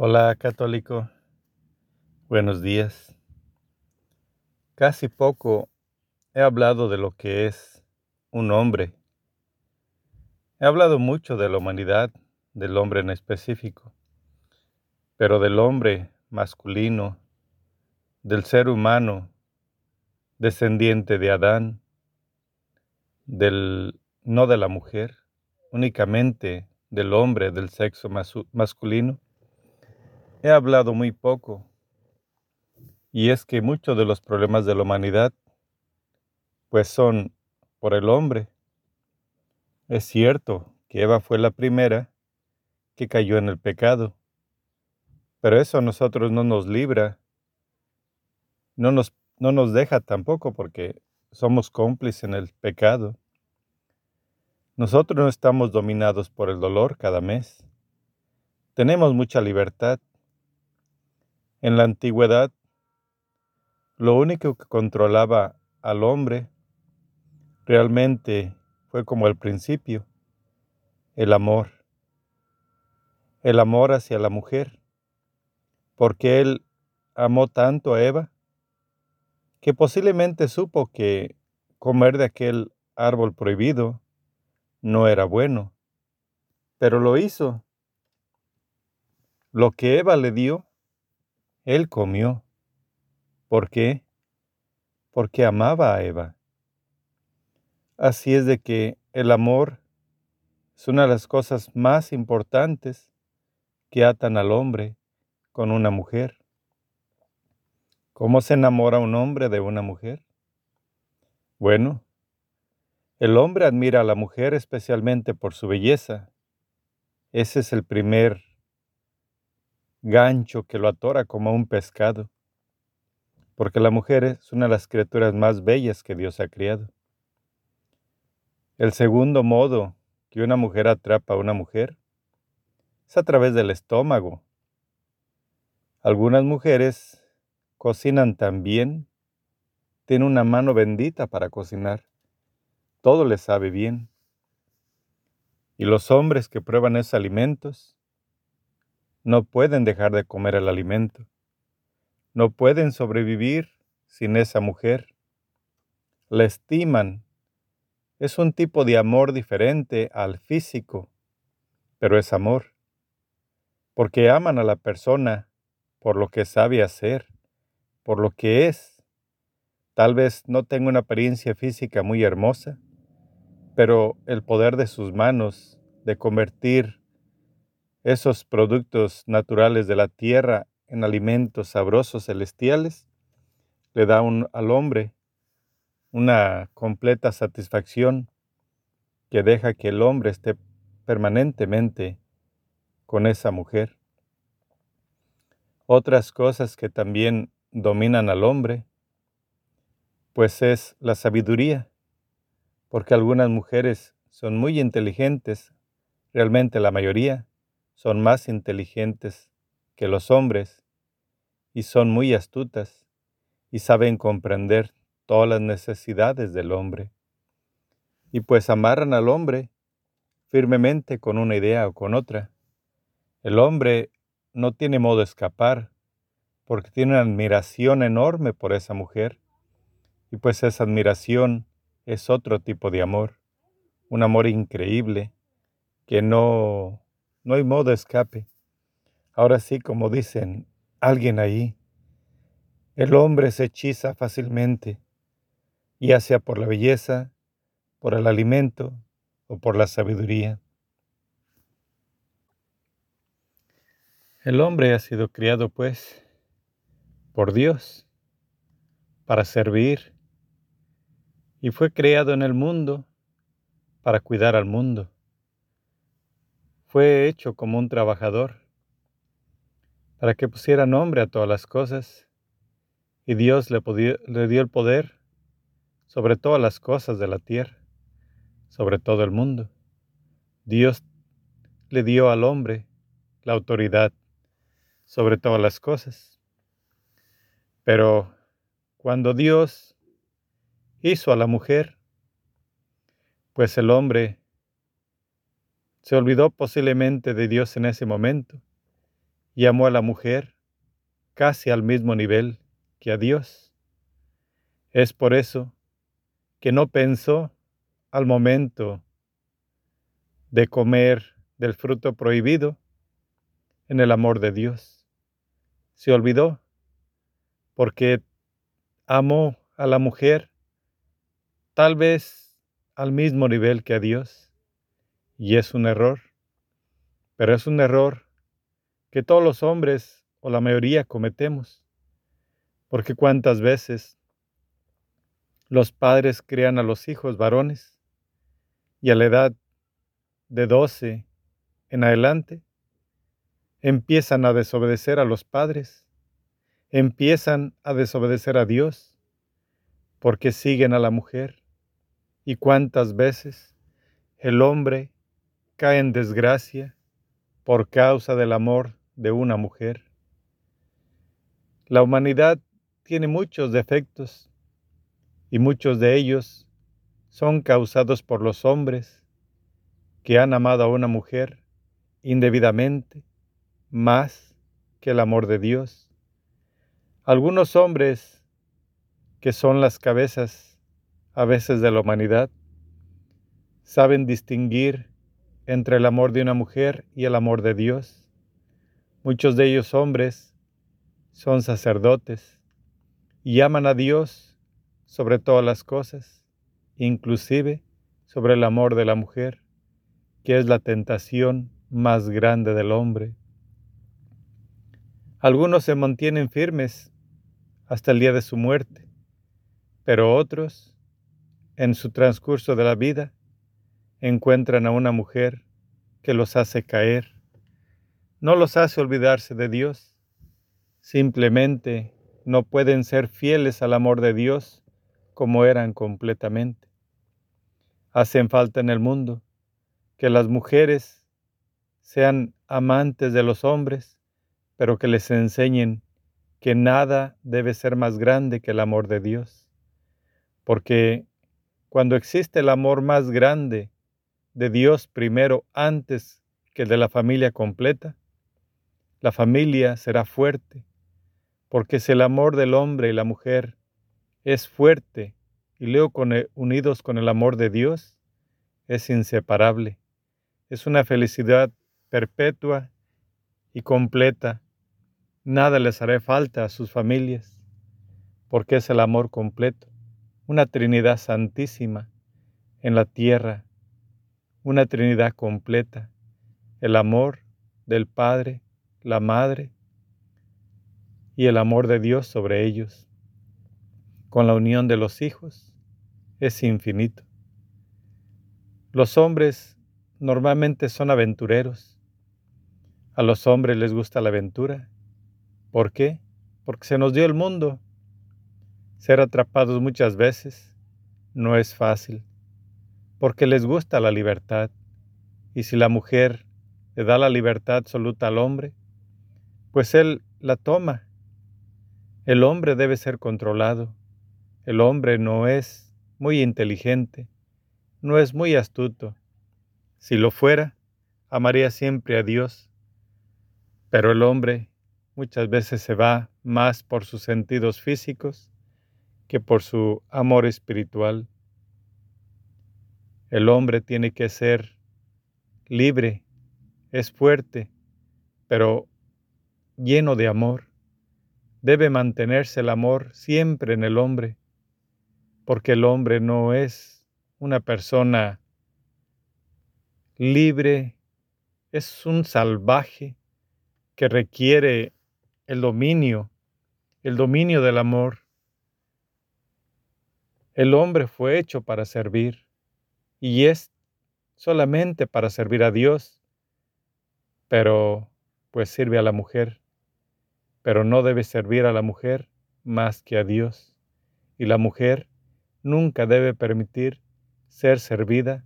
Hola católico, buenos días. Casi poco he hablado de lo que es un hombre. He hablado mucho de la humanidad, del hombre en específico, pero del hombre masculino, del ser humano descendiente de Adán, del no de la mujer, únicamente del hombre del sexo masculino He hablado muy poco, y es que muchos de los problemas de la humanidad, pues son por el hombre. Es cierto que Eva fue la primera que cayó en el pecado, pero eso a nosotros no nos libra, no nos, no nos deja tampoco porque somos cómplices en el pecado. Nosotros no estamos dominados por el dolor cada mes. Tenemos mucha libertad en la antigüedad, lo único que controlaba al hombre realmente fue como el principio, el amor, el amor hacia la mujer, porque él amó tanto a Eva que posiblemente supo que comer de aquel árbol prohibido no era bueno, pero lo hizo. Lo que Eva le dio él comió. ¿Por qué? Porque amaba a Eva. Así es de que el amor es una de las cosas más importantes que atan al hombre con una mujer. ¿Cómo se enamora un hombre de una mujer? Bueno, el hombre admira a la mujer especialmente por su belleza. Ese es el primer gancho que lo atora como un pescado, porque la mujer es una de las criaturas más bellas que Dios ha criado. El segundo modo que una mujer atrapa a una mujer es a través del estómago. Algunas mujeres cocinan tan bien, tienen una mano bendita para cocinar, todo les sabe bien. Y los hombres que prueban esos alimentos no pueden dejar de comer el alimento. No pueden sobrevivir sin esa mujer. La estiman. Es un tipo de amor diferente al físico, pero es amor. Porque aman a la persona por lo que sabe hacer, por lo que es. Tal vez no tenga una apariencia física muy hermosa, pero el poder de sus manos de convertir esos productos naturales de la tierra en alimentos sabrosos celestiales, le da al hombre una completa satisfacción que deja que el hombre esté permanentemente con esa mujer. Otras cosas que también dominan al hombre, pues es la sabiduría, porque algunas mujeres son muy inteligentes, realmente la mayoría, son más inteligentes que los hombres y son muy astutas y saben comprender todas las necesidades del hombre. Y pues amarran al hombre firmemente con una idea o con otra. El hombre no tiene modo de escapar porque tiene una admiración enorme por esa mujer y pues esa admiración es otro tipo de amor, un amor increíble que no no hay modo de escape. Ahora sí, como dicen alguien ahí, el hombre se hechiza fácilmente, ya sea por la belleza, por el alimento o por la sabiduría. El hombre ha sido criado, pues, por Dios, para servir, y fue creado en el mundo para cuidar al mundo. Fue hecho como un trabajador para que pusiera nombre a todas las cosas y Dios le, le dio el poder sobre todas las cosas de la tierra, sobre todo el mundo. Dios le dio al hombre la autoridad sobre todas las cosas. Pero cuando Dios hizo a la mujer, pues el hombre se olvidó posiblemente de Dios en ese momento y amó a la mujer casi al mismo nivel que a Dios. Es por eso que no pensó al momento de comer del fruto prohibido en el amor de Dios. Se olvidó porque amó a la mujer tal vez al mismo nivel que a Dios. Y es un error, pero es un error que todos los hombres o la mayoría cometemos. Porque cuántas veces los padres crían a los hijos varones y a la edad de 12 en adelante empiezan a desobedecer a los padres, empiezan a desobedecer a Dios porque siguen a la mujer. Y cuántas veces el hombre cae en desgracia por causa del amor de una mujer. La humanidad tiene muchos defectos y muchos de ellos son causados por los hombres que han amado a una mujer indebidamente más que el amor de Dios. Algunos hombres que son las cabezas a veces de la humanidad saben distinguir entre el amor de una mujer y el amor de Dios. Muchos de ellos hombres son sacerdotes y aman a Dios sobre todas las cosas, inclusive sobre el amor de la mujer, que es la tentación más grande del hombre. Algunos se mantienen firmes hasta el día de su muerte, pero otros, en su transcurso de la vida, encuentran a una mujer que los hace caer. No los hace olvidarse de Dios, simplemente no pueden ser fieles al amor de Dios como eran completamente. Hacen falta en el mundo que las mujeres sean amantes de los hombres, pero que les enseñen que nada debe ser más grande que el amor de Dios. Porque cuando existe el amor más grande de Dios primero antes que el de la familia completa, la familia será fuerte, porque si el amor del hombre y la mujer es fuerte y luego unidos con el amor de Dios, es inseparable. Es una felicidad perpetua y completa. Nada les hará falta a sus familias, porque es el amor completo, una Trinidad santísima en la tierra, una Trinidad completa, el amor del Padre, la Madre y el amor de Dios sobre ellos. Con la unión de los hijos es infinito. Los hombres normalmente son aventureros. A los hombres les gusta la aventura. ¿Por qué? Porque se nos dio el mundo. Ser atrapados muchas veces no es fácil, porque les gusta la libertad. Y si la mujer le da la libertad absoluta al hombre, pues él la toma. El hombre debe ser controlado. El hombre no es muy inteligente, no es muy astuto si lo fuera, amaría siempre a Dios. Pero el hombre muchas veces se va más por sus sentidos físicos que por su amor espiritual. El hombre tiene que ser libre, es fuerte, pero lleno de amor. Debe mantenerse el amor siempre en el hombre, porque el hombre no es una persona libre, es un salvaje que requiere el dominio, el dominio del amor. El hombre fue hecho para servir y es solamente para servir a Dios, pero pues sirve a la mujer, pero no debe servir a la mujer más que a Dios. Y la mujer nunca debe permitir ser servida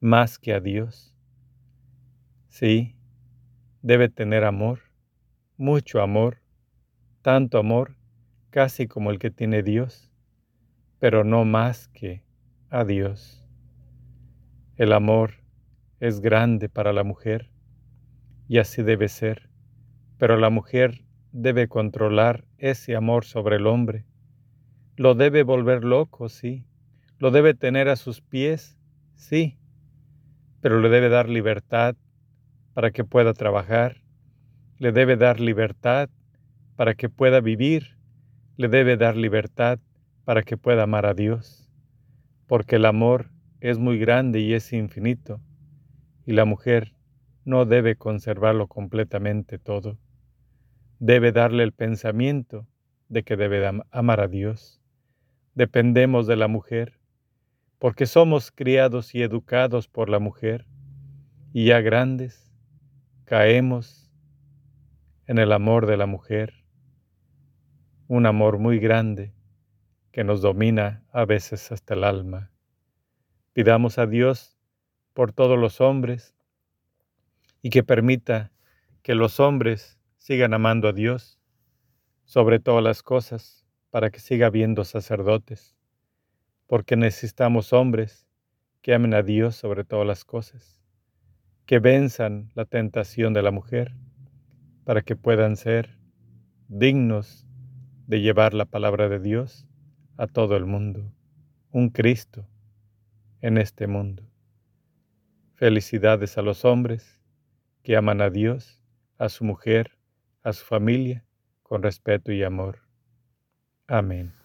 más que a Dios. Sí, debe tener amor, mucho amor, tanto amor casi como el que tiene Dios, pero no más que a Dios. El amor es grande para la mujer y así debe ser, Pero la mujer debe controlar ese amor sobre el hombre. Lo debe volver loco, sí. Lo debe tener a sus pies, sí. Pero le debe dar libertad para que pueda trabajar. Le debe dar libertad para que pueda vivir. Le debe dar libertad para que pueda amar a Dios. Porque el amor es muy grande y es infinito. Y la mujer no debe conservarlo completamente todo debe darle el pensamiento de que debe amar a Dios. Dependemos de la mujer, porque somos criados y educados por la mujer, y ya grandes caemos en el amor de la mujer, un amor muy grande que nos domina a veces hasta el alma. Pidamos a Dios por todos los hombres y que permita que los hombres sigan amando a Dios sobre todas las cosas para que siga habiendo sacerdotes, porque necesitamos hombres que amen a Dios sobre todas las cosas, que venzan la tentación de la mujer, para que puedan ser dignos de llevar la palabra de Dios a todo el mundo, un Cristo en este mundo. Felicidades a los hombres que aman a Dios, a su mujer, a su familia con respeto y amor. Amén.